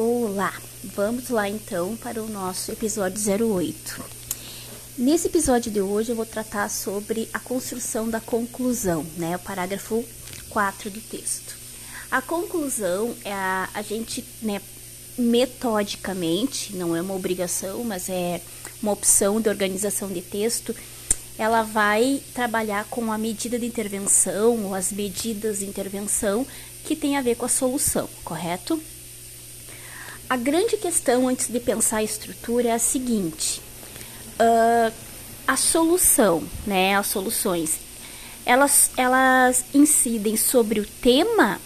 Olá, vamos lá então para o nosso episódio 08. Nesse episódio de hoje eu vou tratar sobre a construção da conclusão, né? O parágrafo 4 do texto. A conclusão é a, a gente, né, metodicamente, não é uma obrigação, mas é uma opção de organização de texto, ela vai trabalhar com a medida de intervenção ou as medidas de intervenção que tem a ver com a solução, correto? A grande questão antes de pensar a estrutura é a seguinte: uh, a solução, né? As soluções, elas, elas incidem sobre o tema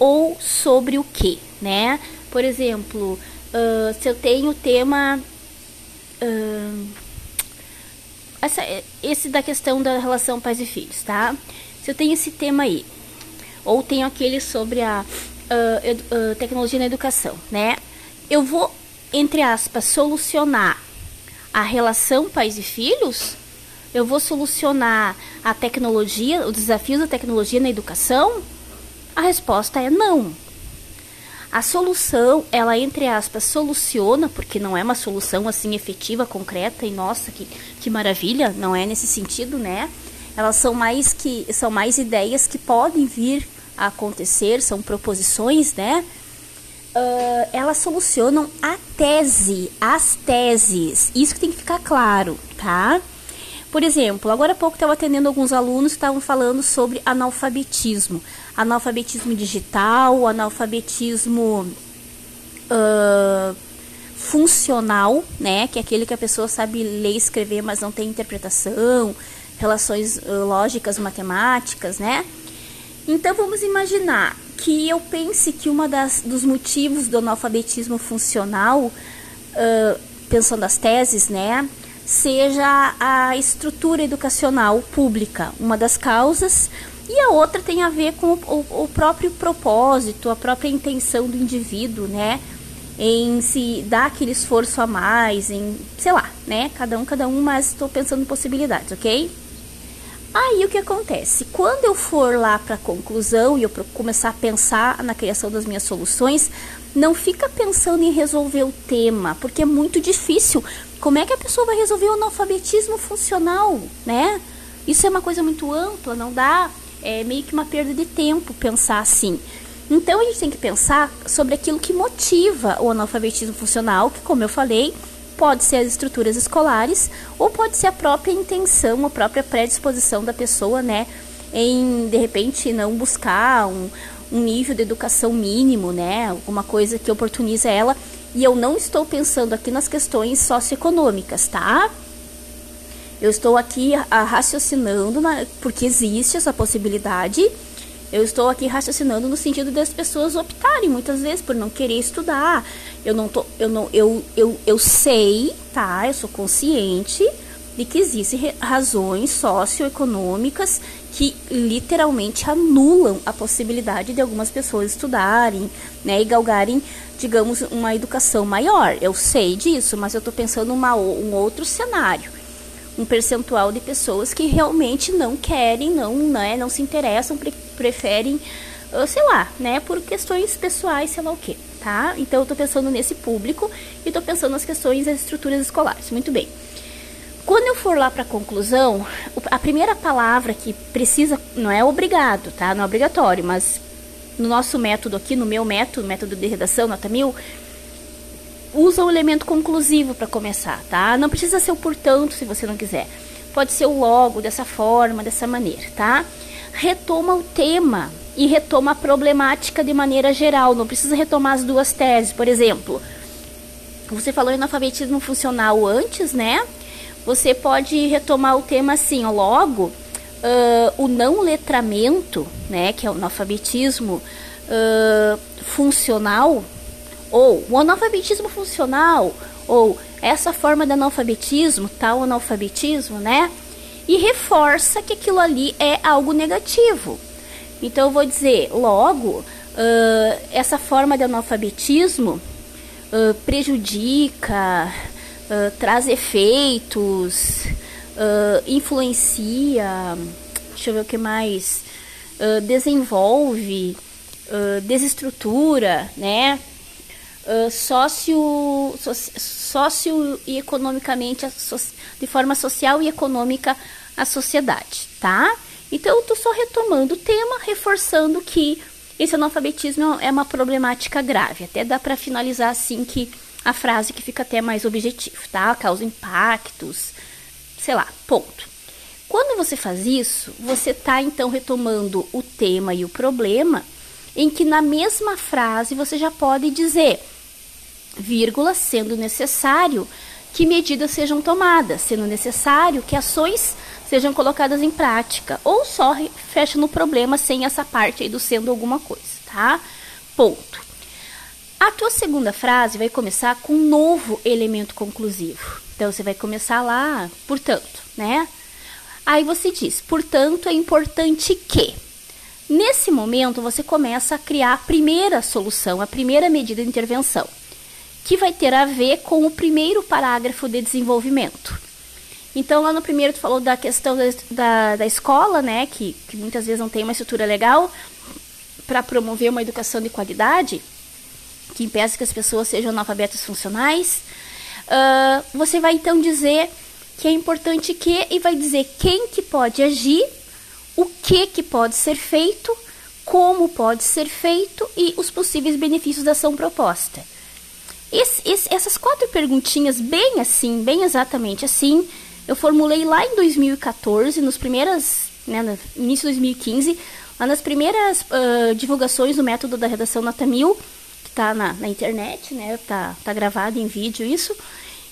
ou sobre o que, né? Por exemplo, uh, se eu tenho o tema uh, essa, esse da questão da relação pais e filhos, tá? Se eu tenho esse tema aí, ou tenho aquele sobre a uh, tecnologia na educação, né? Eu vou, entre aspas, solucionar a relação pais e filhos? Eu vou solucionar a tecnologia, os desafios da tecnologia na educação? A resposta é não. A solução, ela entre aspas soluciona, porque não é uma solução assim efetiva, concreta e nossa, que, que maravilha, não é nesse sentido, né? Elas são mais que são mais ideias que podem vir a acontecer, são proposições, né? Uh, elas solucionam a tese, as teses. Isso que tem que ficar claro, tá? Por exemplo, agora há pouco estava atendendo alguns alunos que estavam falando sobre analfabetismo. Analfabetismo digital, analfabetismo uh, funcional, né? Que é aquele que a pessoa sabe ler e escrever, mas não tem interpretação, relações uh, lógicas, matemáticas, né? Então vamos imaginar que eu pense que uma das dos motivos do analfabetismo funcional, uh, pensando as teses, né, seja a estrutura educacional pública, uma das causas, e a outra tem a ver com o, o próprio propósito, a própria intenção do indivíduo, né, em se dar aquele esforço a mais, em, sei lá, né, cada um, cada um, mas estou pensando em possibilidades, ok? Aí o que acontece? Quando eu for lá para a conclusão e eu começar a pensar na criação das minhas soluções, não fica pensando em resolver o tema, porque é muito difícil. Como é que a pessoa vai resolver o analfabetismo funcional, né? Isso é uma coisa muito ampla, não dá, é meio que uma perda de tempo pensar assim. Então a gente tem que pensar sobre aquilo que motiva o analfabetismo funcional, que como eu falei, Pode ser as estruturas escolares ou pode ser a própria intenção, a própria predisposição da pessoa, né, em de repente não buscar um, um nível de educação mínimo, né, alguma coisa que oportuniza ela. E eu não estou pensando aqui nas questões socioeconômicas, tá? Eu estou aqui a, a raciocinando, na, porque existe essa possibilidade eu estou aqui raciocinando no sentido das pessoas optarem muitas vezes por não querer estudar. Eu não tô, eu não, eu, eu, eu sei, tá? Eu sou consciente de que existem razões socioeconômicas que literalmente anulam a possibilidade de algumas pessoas estudarem, né, e galgarem, digamos, uma educação maior. Eu sei disso, mas eu estou pensando uma, um outro cenário um percentual de pessoas que realmente não querem, não, né, não se interessam, pre preferem, uh, sei lá, né, por questões pessoais, sei lá o que, tá? Então eu tô pensando nesse público e tô pensando nas questões das estruturas escolares. Muito bem. Quando eu for lá para a conclusão, a primeira palavra que precisa, não é obrigado, tá? Não é obrigatório, mas no nosso método aqui, no meu método, método de redação, nota mil, usa o elemento conclusivo para começar, tá? Não precisa ser o portanto se você não quiser. Pode ser o logo dessa forma, dessa maneira, tá? Retoma o tema e retoma a problemática de maneira geral. Não precisa retomar as duas teses, por exemplo. Você falou em analfabetismo funcional antes, né? Você pode retomar o tema assim, ó, logo, uh, o não letramento, né, que é o analfabetismo uh, funcional, ou o analfabetismo funcional, ou essa forma de analfabetismo, tal analfabetismo, né? E reforça que aquilo ali é algo negativo. Então eu vou dizer, logo, uh, essa forma de analfabetismo uh, prejudica, uh, traz efeitos, influencia, deixa eu ver o que mais, desenvolve, desestrutura, né? Sócio, e economicamente, de forma social e econômica a sociedade, tá? Então, eu estou só retomando o tema, reforçando que esse analfabetismo é uma problemática grave. Até dá para finalizar assim que a frase que fica até mais objetivo, tá? Causa impactos, sei lá, ponto. Quando você faz isso, você está então retomando o tema e o problema, em que na mesma frase você já pode dizer, vírgula, sendo necessário que medidas sejam tomadas, sendo necessário que ações sejam colocadas em prática, ou só fecha no problema sem essa parte aí do sendo alguma coisa, tá? Ponto. A tua segunda frase vai começar com um novo elemento conclusivo. Então você vai começar lá, portanto, né? Aí você diz, portanto, é importante que. Nesse momento, você começa a criar a primeira solução, a primeira medida de intervenção, que vai ter a ver com o primeiro parágrafo de desenvolvimento. Então, lá no primeiro, tu falou da questão da, da, da escola, né, que, que muitas vezes não tem uma estrutura legal para promover uma educação de qualidade, que impeça que as pessoas sejam analfabetas funcionais. Uh, você vai então dizer que é importante que e vai dizer quem que pode agir, o que que pode ser feito, como pode ser feito e os possíveis benefícios da ação proposta. Esse, esse, essas quatro perguntinhas, bem assim, bem exatamente assim, eu formulei lá em 2014, nos primeiras, né, no início de 2015, lá nas primeiras uh, divulgações do método da redação nota 1000, que está na, na internet, né, tá, tá gravado em vídeo isso,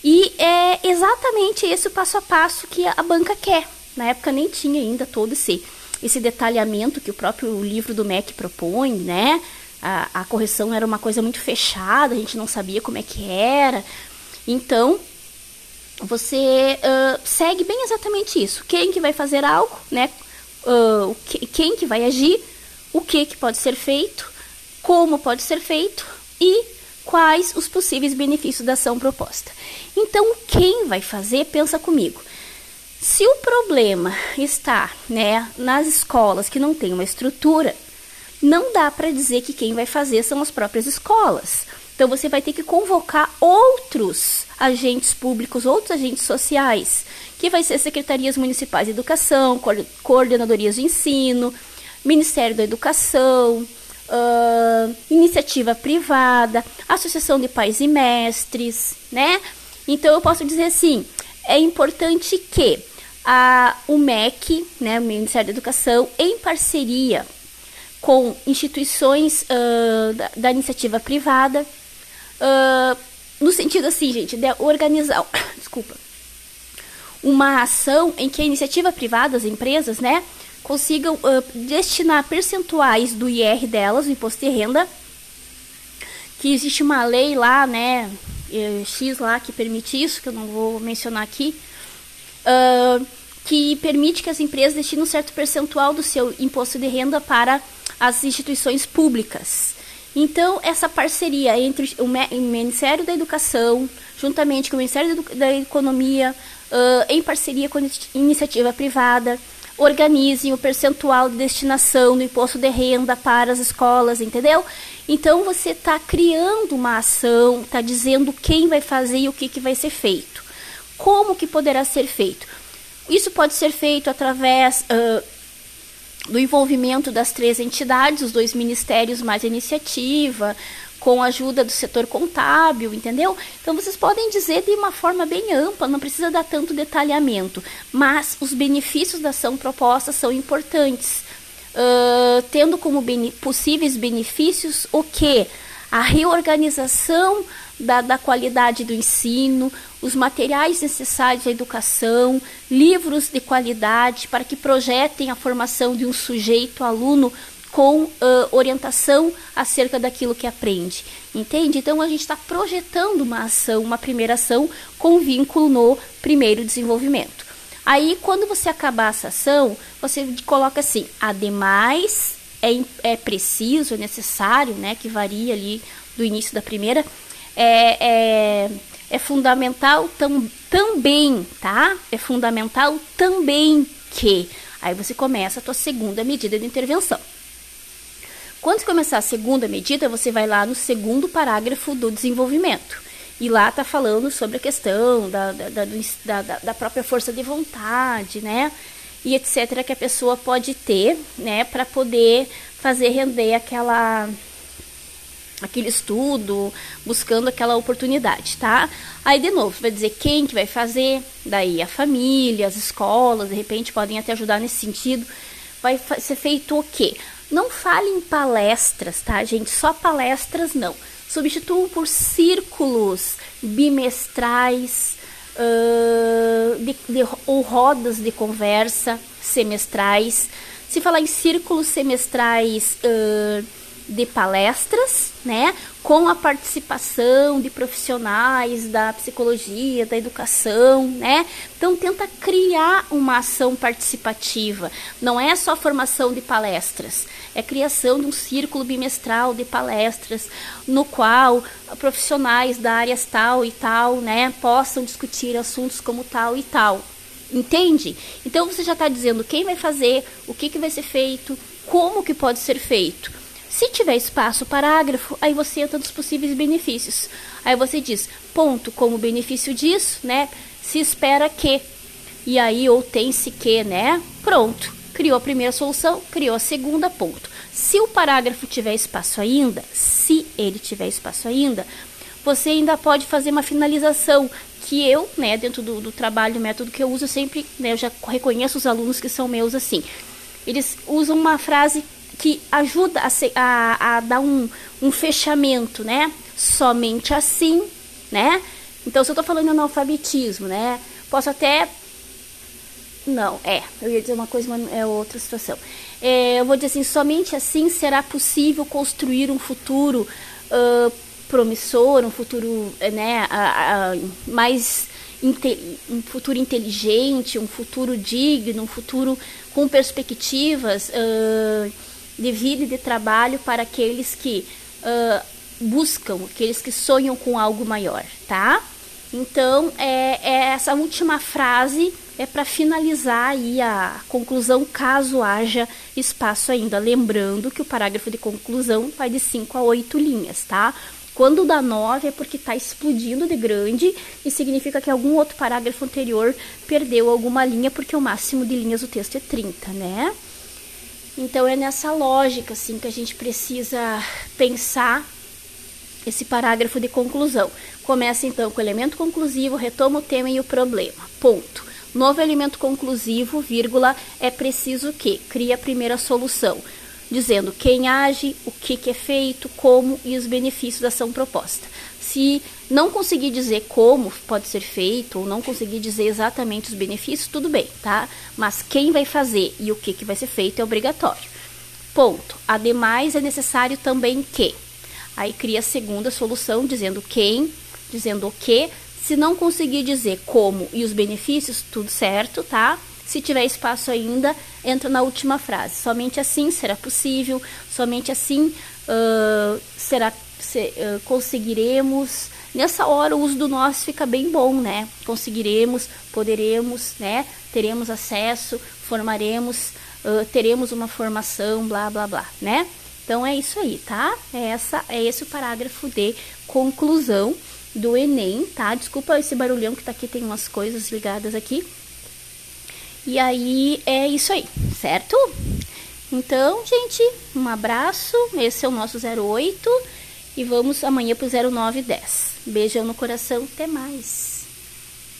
e é exatamente esse o passo a passo que a banca quer. Na época nem tinha ainda todo esse, esse detalhamento que o próprio livro do MEC propõe, né? A, a correção era uma coisa muito fechada, a gente não sabia como é que era. Então, você uh, segue bem exatamente isso. Quem que vai fazer algo, né? Uh, que, quem que vai agir, o que que pode ser feito, como pode ser feito e quais os possíveis benefícios da ação proposta. Então, quem vai fazer, pensa comigo. Se o problema está né, nas escolas que não tem uma estrutura, não dá para dizer que quem vai fazer são as próprias escolas. Então você vai ter que convocar outros agentes públicos, outros agentes sociais, que vai ser secretarias municipais de educação, coordenadorias de ensino, Ministério da Educação, uh, iniciativa privada, associação de pais e mestres, né? Então eu posso dizer assim, é importante que a, o MEC, né, o Ministério da Educação, em parceria com instituições uh, da, da, iniciativa privada, uh, no sentido assim, gente, de organizar, desculpa, uma ação em que a iniciativa privada, as empresas, né, consigam uh, destinar percentuais do IR delas, o imposto de renda, que existe uma lei lá, né, X lá que permite isso, que eu não vou mencionar aqui, que permite que as empresas destinem um certo percentual do seu imposto de renda para as instituições públicas. Então, essa parceria entre o Ministério da Educação, juntamente com o Ministério da Economia, uh, em parceria com a iniciativa privada, organizem o percentual de destinação do imposto de renda para as escolas, entendeu? Então você está criando uma ação, está dizendo quem vai fazer e o que, que vai ser feito. Como que poderá ser feito? Isso pode ser feito através uh, do envolvimento das três entidades, os dois ministérios mais iniciativa, com a ajuda do setor contábil, entendeu? Então vocês podem dizer de uma forma bem ampla, não precisa dar tanto detalhamento, mas os benefícios da ação proposta são importantes, uh, tendo como bene possíveis benefícios o que? A reorganização da, da qualidade do ensino, os materiais necessários à educação, livros de qualidade para que projetem a formação de um sujeito aluno com uh, orientação acerca daquilo que aprende. Entende? Então a gente está projetando uma ação, uma primeira ação com vínculo no primeiro desenvolvimento. Aí, quando você acabar essa ação, você coloca assim: ademais, é, é preciso, é necessário, né, que varia ali do início da primeira, é, é, é fundamental tam, também, tá? É fundamental também que. Aí você começa a tua segunda medida de intervenção. Quando começar a segunda medida, você vai lá no segundo parágrafo do desenvolvimento. E lá está falando sobre a questão da, da, da, da, própria força de vontade, né? E etc., que a pessoa pode ter, né, para poder fazer render aquela aquele estudo, buscando aquela oportunidade, tá? Aí de novo, vai dizer quem que vai fazer, daí a família, as escolas, de repente podem até ajudar nesse sentido. Vai ser feito o quê? Não fale em palestras, tá, gente? Só palestras não. Substituam por círculos bimestrais uh, de, de, ou rodas de conversa semestrais. Se falar em círculos semestrais uh, de palestras, né, com a participação de profissionais da psicologia, da educação, né? Então tenta criar uma ação participativa. Não é só formação de palestras, é criação de um círculo bimestral de palestras no qual profissionais da área tal e tal, né, possam discutir assuntos como tal e tal. Entende? Então você já está dizendo quem vai fazer, o que, que vai ser feito, como que pode ser feito. Se tiver espaço parágrafo, aí você entra nos possíveis benefícios. Aí você diz, ponto, como benefício disso, né? Se espera que. E aí, ou tem-se que, né? Pronto. Criou a primeira solução, criou a segunda, ponto. Se o parágrafo tiver espaço ainda, se ele tiver espaço ainda, você ainda pode fazer uma finalização que eu, né, dentro do, do trabalho, método que eu uso, sempre, né, eu já reconheço os alunos que são meus assim. Eles usam uma frase que ajuda a, a, a dar um, um fechamento, né? Somente assim, né? Então, se eu estou falando analfabetismo, né? Posso até. Não, é, eu ia dizer uma coisa, mas é outra situação. É, eu vou dizer assim: somente assim será possível construir um futuro uh, promissor, um futuro né, uh, uh, mais. Um futuro inteligente, um futuro digno, um futuro com perspectivas de vida e de trabalho para aqueles que uh, buscam, aqueles que sonham com algo maior, tá? Então, é, é essa última frase é para finalizar aí a conclusão, caso haja espaço ainda. Lembrando que o parágrafo de conclusão vai de 5 a 8 linhas, tá? Quando dá 9 é porque está explodindo de grande e significa que algum outro parágrafo anterior perdeu alguma linha, porque o máximo de linhas do texto é 30, né? Então é nessa lógica assim que a gente precisa pensar esse parágrafo de conclusão. Começa então com o elemento conclusivo, retoma o tema e o problema. Ponto. Novo elemento conclusivo, vírgula, é preciso que cria a primeira solução, dizendo quem age, o que, que é feito, como e os benefícios da ação proposta. Se não conseguir dizer como pode ser feito, ou não conseguir dizer exatamente os benefícios, tudo bem, tá? Mas quem vai fazer e o que, que vai ser feito é obrigatório. Ponto. Ademais, é necessário também que. Aí cria a segunda solução, dizendo quem, dizendo o que. Se não conseguir dizer como e os benefícios, tudo certo, tá? Se tiver espaço ainda, entra na última frase. Somente assim será possível, somente assim uh, será se, uh, conseguiremos. Nessa hora o uso do nós fica bem bom, né? Conseguiremos, poderemos, né? Teremos acesso, formaremos, uh, teremos uma formação, blá blá blá, né? Então é isso aí, tá? É, essa, é esse o parágrafo de conclusão do Enem, tá? Desculpa esse barulhão que tá aqui, tem umas coisas ligadas aqui. E aí é isso aí, certo? Então, gente, um abraço. Esse é o nosso 08 e vamos amanhã pro 0910. Beijão no coração, até mais.